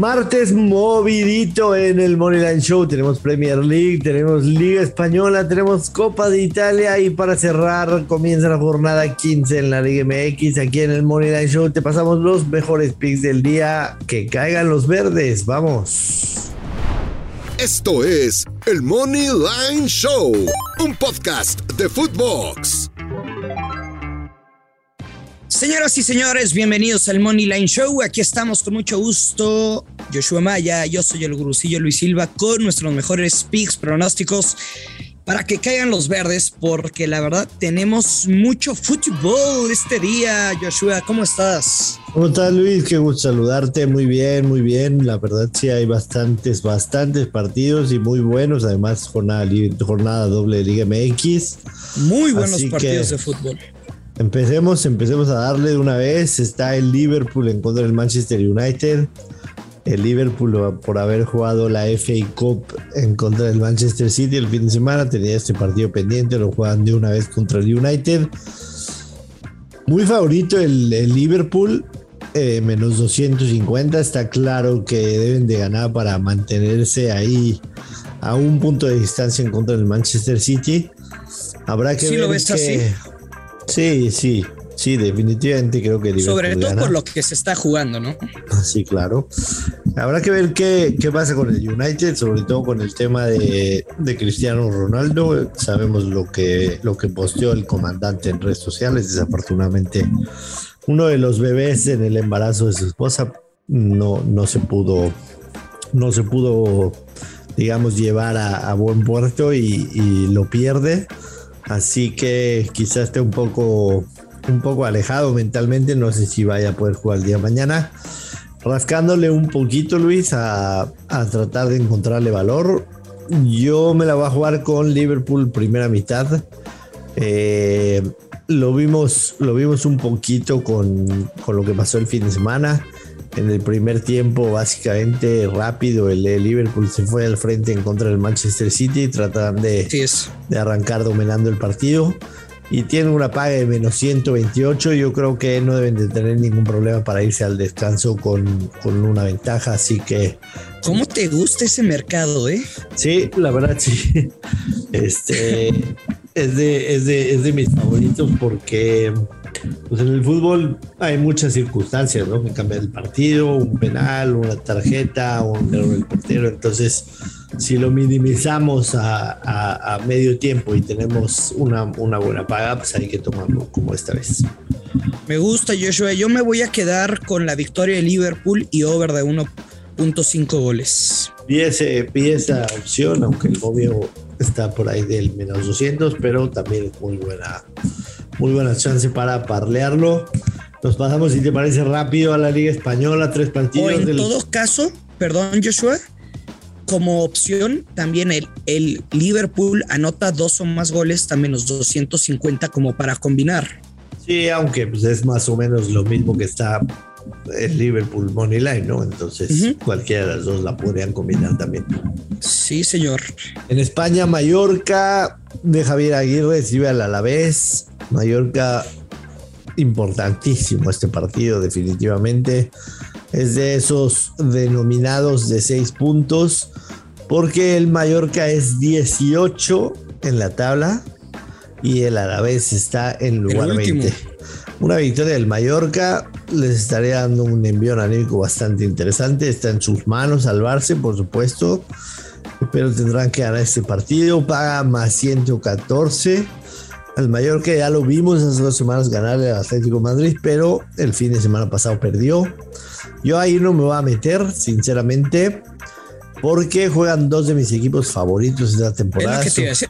Martes movidito en el Moneyline Show. Tenemos Premier League, tenemos Liga Española, tenemos Copa de Italia y para cerrar comienza la jornada 15 en la Liga MX. Aquí en el Moneyline Show te pasamos los mejores picks del día. Que caigan los verdes, vamos. Esto es el Moneyline Show, un podcast de Footbox. Señoras y señores, bienvenidos al Money Line Show. Aquí estamos con mucho gusto. Joshua Maya, yo soy el gurucillo Luis Silva con nuestros mejores picks, pronósticos para que caigan los verdes, porque la verdad tenemos mucho fútbol este día. Joshua, ¿cómo estás? ¿Cómo estás, Luis? Qué gusto saludarte. Muy bien, muy bien. La verdad, sí, hay bastantes, bastantes partidos y muy buenos. Además, jornada, jornada doble de Liga MX. Muy buenos partidos de fútbol. Empecemos, empecemos a darle de una vez. Está el Liverpool en contra del Manchester United. El Liverpool por haber jugado la FA Cup en contra del Manchester City el fin de semana tenía este partido pendiente, lo juegan de una vez contra el United. Muy favorito el, Liverpool, eh, menos 250. Está claro que deben de ganar para mantenerse ahí a un punto de distancia en contra del Manchester City. Habrá que ver lo ves así? Sí, sí, sí, definitivamente creo que Sobre todo por lo que se está jugando, ¿no? Sí, claro. Habrá que ver qué, pasa con el United, sobre todo con el tema de, Cristiano Ronaldo. Sabemos lo que, lo que posteó el comandante en redes sociales. Desafortunadamente, uno de los bebés en el embarazo de su esposa no, no se pudo, no se pudo, digamos, llevar a, buen puerto y, y lo pierde. Así que quizás esté un poco, un poco alejado mentalmente. No sé si vaya a poder jugar el día de mañana. Rascándole un poquito, Luis, a, tratar de encontrarle valor. Yo me la voy a jugar con Liverpool primera mitad. Eh, lo, vimos, lo vimos un poquito con, con lo que pasó el fin de semana en el primer tiempo básicamente rápido el, Liverpool se fue al frente en contra del Manchester City trataban de, de arrancar dominando el partido y tienen una paga de menos 128 yo creo que no deben de tener ningún problema para irse al descanso con, con una ventaja así que ¿Cómo te gusta ese mercado, eh? Sí, la verdad sí. Este es de, es de, es de mis favoritos porque pues en el fútbol hay muchas circunstancias, ¿no? Que cambia el partido, un penal, una tarjeta, un error del portero. Entonces, si lo minimizamos a, medio tiempo y tenemos una, una, buena paga, pues hay que tomarlo como esta vez. Me gusta, Joshua. Yo me voy a quedar con la victoria de Liverpool y over de 1.5 goles. Y, ese, y esa opción, aunque el novio está por ahí del menos 200, pero también es muy buena muy buena chance para parlearlo. Nos pasamos, si te parece, rápido a la Liga Española, tres partidos. en todo caso, perdón, Joshua, como opción, también el, el Liverpool anota dos o más goles, también los 250 como para combinar. Sí, aunque pues, es más o menos lo mismo que está el Liverpool Money Line, ¿no? Entonces, cualquiera de las dos la podrían combinar también. Sí, señor. En España, Mallorca de Javier Aguirre recibe al Alavés. Mallorca, importantísimo este partido, definitivamente. Es de esos denominados de seis puntos, porque el Mallorca es 18 en la tabla y el Alavés está en lugar 20. Una victoria del Mallorca les estaría dando un envío anímico bastante interesante. Está en sus manos salvarse, por supuesto. Pero tendrán que ganar este partido. Paga más 114. Al Mallorca ya lo vimos hace dos semanas ganarle al Atlético Madrid, pero el fin de semana pasado perdió. Yo ahí no me voy a meter, sinceramente, porque juegan dos de mis equipos favoritos esta temporada.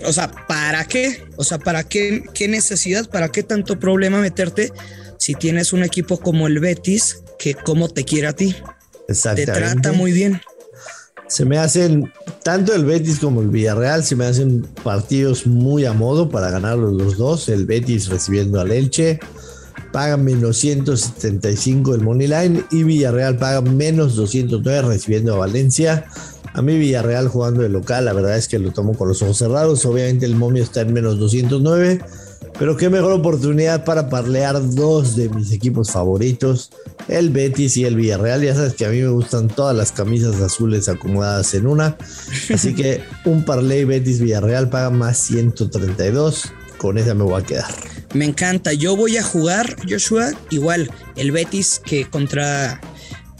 O sea, ¿para qué? O sea, ¿para qué? ¿Qué necesidad? ¿Para qué tanto problema meterte si tienes un equipo como el Betis que como te quiere a ti? Te trata muy bien. Se me hacen, tanto el Betis como el Villarreal, se me hacen partidos muy a modo para ganarlos los dos. El Betis recibiendo al Elche, paga menos 175 el Moneyline y Villarreal paga menos 209 recibiendo a Valencia. A mí Villarreal jugando de local, la verdad es que lo tomo con los ojos cerrados. Obviamente el momio está en menos 209, Pero qué mejor oportunidad para parlear dos de mis equipos favoritos, el Betis y el Villarreal. Ya sabes que a mí me gustan todas las camisas azules acomodadas en una. Así que un parlay Betis Villarreal paga más 132. Con esa me voy a quedar. Me encanta. Yo voy a jugar, Joshua, igual el Betis que contra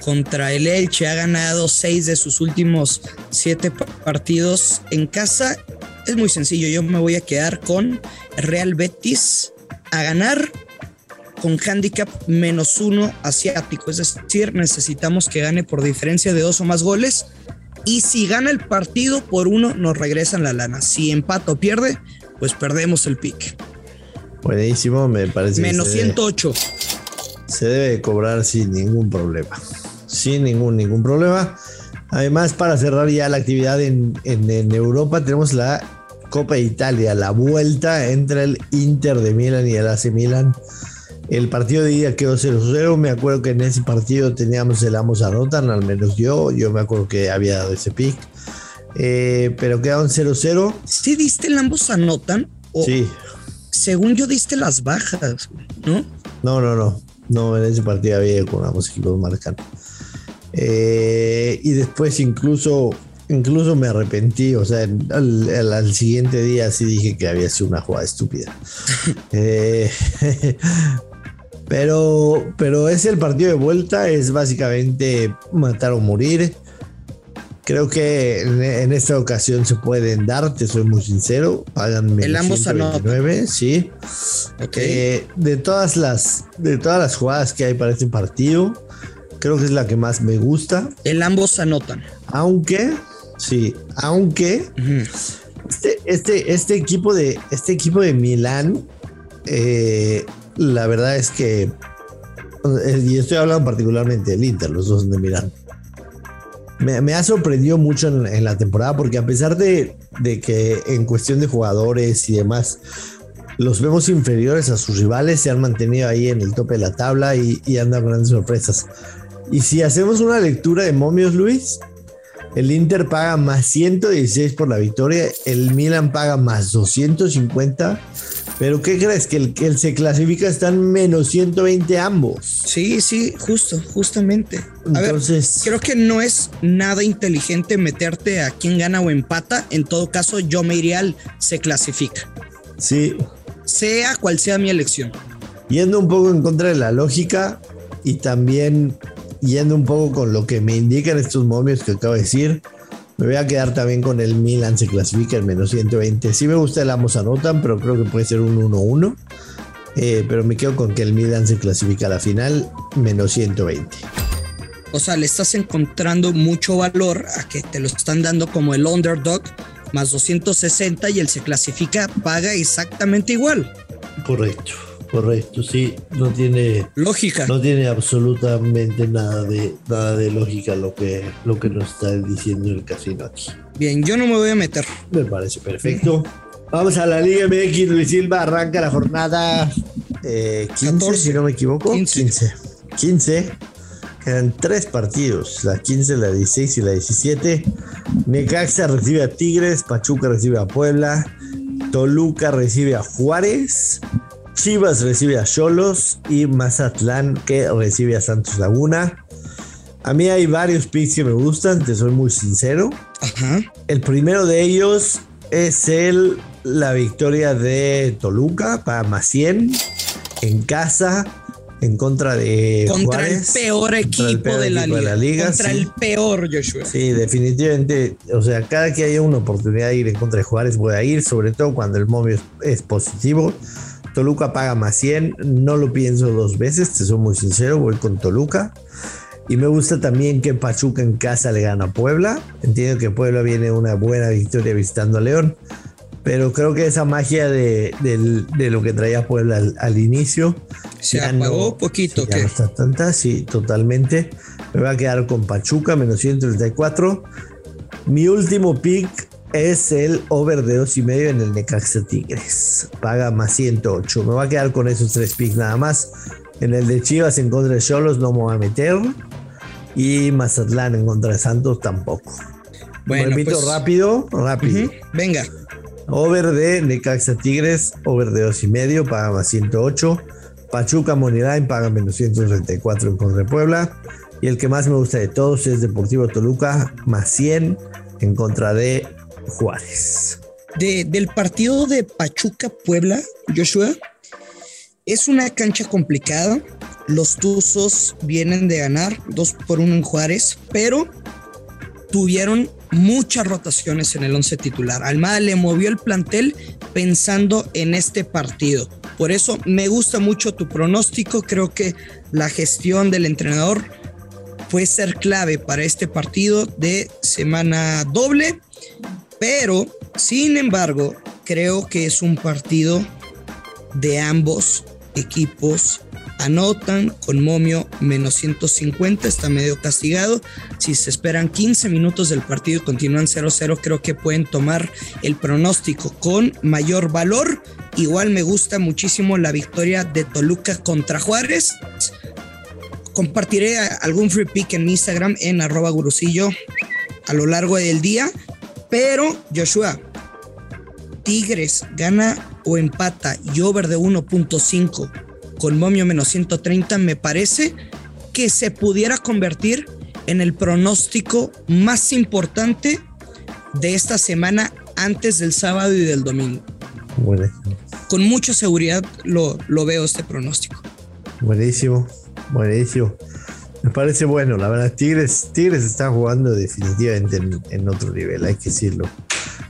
contra el Elche ha ganado seis de sus últimos siete partidos en casa es muy sencillo, yo me voy a quedar con Real Betis a ganar con handicap menos uno asiático. Es decir, necesitamos que gane por diferencia de dos o más goles. Y si gana el partido por uno, nos regresan la lana. Si empata o pierde, pues perdemos el pick. Buenísimo, me parece. Menos 108. se debe cobrar sin ningún problema. Sin ningún, ningún problema. Además, para cerrar ya la actividad en, Europa, tenemos la Copa de Italia, la vuelta entre el Inter de Milán y el AC Milan. El partido de ida quedó 0-0. Me acuerdo que en ese partido teníamos el ambos anotan, al menos yo. Yo me acuerdo que había dado ese pick. Eh, pero quedaron 0-0. ¿Sí diste el ambos anotan? sí. Según yo diste las bajas, ¿no? No, no, no. No, en ese partido había con ambos equipos marcando. Eh, y después incluso, incluso me arrepentí, o sea, al, siguiente día sí dije que había sido una jugada estúpida. Eh, pero, pero es el partido de vuelta, es básicamente matar o morir. Creo que en, esta ocasión se pueden dar, te soy muy sincero. Pagan el ambos 129, sí. Eh, de todas las de todas las jugadas que hay para este partido, Creo que es la que más me gusta. El ambos anotan. Aunque, sí, aunque este, este, este, equipo de este equipo de Milán, eh, la verdad es que, eh, y estoy hablando particularmente del Inter, los dos de Milán. Me, ha sorprendido mucho en, la temporada porque a pesar de, que en cuestión de jugadores y demás los vemos inferiores a sus rivales, se han mantenido ahí en el tope de la tabla y, y han dado grandes sorpresas. Y si hacemos una lectura de momios, Luis, el Inter paga más 116 por la victoria, el Milan paga más 250. Pero ¿qué crees? Que el que se clasifica están menos 120 ambos. Sí, sí, justo, justamente. Entonces, creo que no es nada inteligente meterte a quién gana o empata. En todo caso, yo me iría al se clasifica. Sí. Sea cual sea mi elección. Yendo un poco en contra de la lógica y también yendo un poco con lo que me indican estos momios que acabo de decir, me voy a quedar también con el Milan se clasifica en menos 120. Sí me gusta el ambos anotan, pero creo que puede ser un 1-1. Eh, pero me quedo con que el Milan se clasifica a la final menos 120. O sea, le estás encontrando mucho valor a que te lo están dando como el underdog más 260 y el se clasifica paga exactamente igual. Correcto. Correcto, sí, no tiene lógica. No tiene absolutamente nada de nada de lógica lo que lo que nos está diciendo el casino aquí. Bien, yo no me voy a meter. Me parece perfecto. Vamos a la Liga MX, Luis Silva arranca la jornada 15, eh, si no me equivoco. 15. 15. Quedan tres partidos, la 15, la 16 y la 17. Necaxa recibe a Tigres, Pachuca recibe a Puebla, Toluca recibe a Juárez, Chivas recibe a Cholos y Mazatlán que recibe a Santos Laguna. A mí hay varios picks que me gustan, te soy muy sincero. El primero de ellos es el, la victoria de Toluca para 100 en casa en contra de contra el peor equipo, de, la liga. Contra el peor, Joshua. Sí, definitivamente. O sea, cada que haya una oportunidad de ir en contra de Juárez, voy a ir, sobre todo cuando el móvil es positivo. Toluca paga más 100, no lo pienso dos veces, te soy muy sincero, voy con Toluca. Y me gusta también que Pachuca en casa le gana a Puebla. Entiendo que Puebla viene una buena victoria visitando a León. Pero creo que esa magia de, lo que traía Puebla al, inicio. Se apagó poquito. No está tanta, sí, totalmente. Me va a quedar con Pachuca, menos 134. Mi último pick es el over de dos y medio en el Necaxa Tigres. Paga más 108. Me voy a quedar con esos tres picks nada más. En el de Chivas en contra de Cholos no me voy a meter. Y Mazatlán en contra de Santos tampoco. Bueno, repito pues, rápido, rápido. Venga. Over de Necaxa Tigres, over de dos y medio, paga más 108. Pachuca Moneyline paga menos 134 en contra de Puebla. Y el que más me gusta de todos es Deportivo Toluca, más 100 en contra de Juárez. del partido de Pachuca Puebla, Joshua, es una cancha complicada. Los Tuzos vienen de ganar 2 por 1 en Juárez, pero tuvieron muchas rotaciones en el 11 titular. Almada le movió el plantel pensando en este partido. Por eso me gusta mucho tu pronóstico. Creo que la gestión del entrenador puede ser clave para este partido de semana doble. Pero, sin embargo, creo que es un partido de ambos equipos anotan con momio menos 150, está medio castigado. Si se esperan 15 minutos del partido y continúan 0-0, creo que pueden tomar el pronóstico con mayor valor. Igual me gusta muchísimo la victoria de Toluca contra Juárez. Compartiré algún free pick en mi Instagram en arroba gurusillo a lo largo del día. Pero, Joshua, Tigres gana o empata y over de 1.5 con momio menos 130, me parece que se pudiera convertir en el pronóstico más importante de esta semana antes del sábado y del domingo. Buenísimo. Con mucha seguridad lo, lo veo este pronóstico. Buenísimo, buenísimo. Me parece bueno, la verdad, Tigres, Tigres está jugando definitivamente en, otro nivel, hay que decirlo.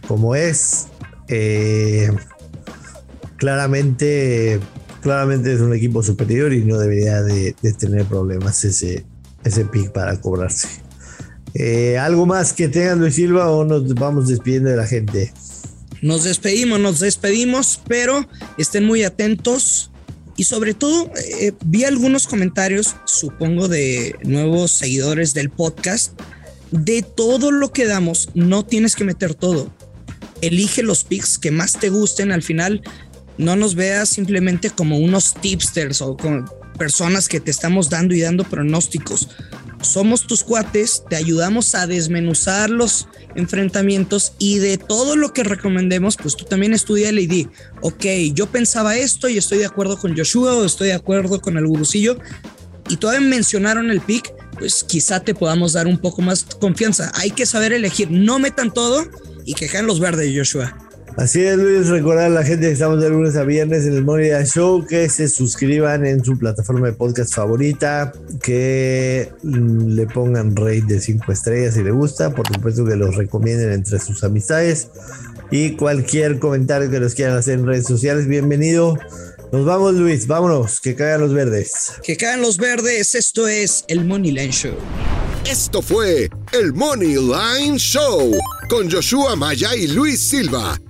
Como es, eh, claramente claramente es un equipo superior y no debería de, tener problemas ese, ese pick para cobrarse. Eh, ¿Algo más que tengan Luis Silva o nos vamos despidiendo de la gente? Nos despedimos, nos despedimos, pero estén muy atentos y sobre todo eh, vi algunos comentarios, supongo, de nuevos seguidores del podcast. De todo lo que damos, no tienes que meter todo. Elige los picks que más te gusten. Al final, no nos veas simplemente como unos tipsters o como personas que te estamos dando y dando pronósticos. Somos tus cuates, te ayudamos a desmenuzar los enfrentamientos y de todo lo que recomendemos, pues tú también estudia y di, ok, yo pensaba esto y estoy de acuerdo con Joshua o estoy de acuerdo con el gurusillo y todavía mencionaron el pick, pues quizá te podamos dar un poco más confianza. Hay que saber elegir, no metan todo y quejan los verdes, Joshua. Así es, Luis, recordar a la gente que estamos de lunes a viernes en el Money Show que se suscriban en su plataforma de podcast favorita, que mm, le pongan rate de 5 estrellas si le gusta, por supuesto que los recomienden entre sus amistades y cualquier comentario que los quieran hacer en redes sociales, bienvenido. Nos vamos, Luis, vámonos, que caigan los verdes. Que caigan los verdes, esto es el Money Line Show. Esto fue el Money Line Show con Joshua Maya y Luis Silva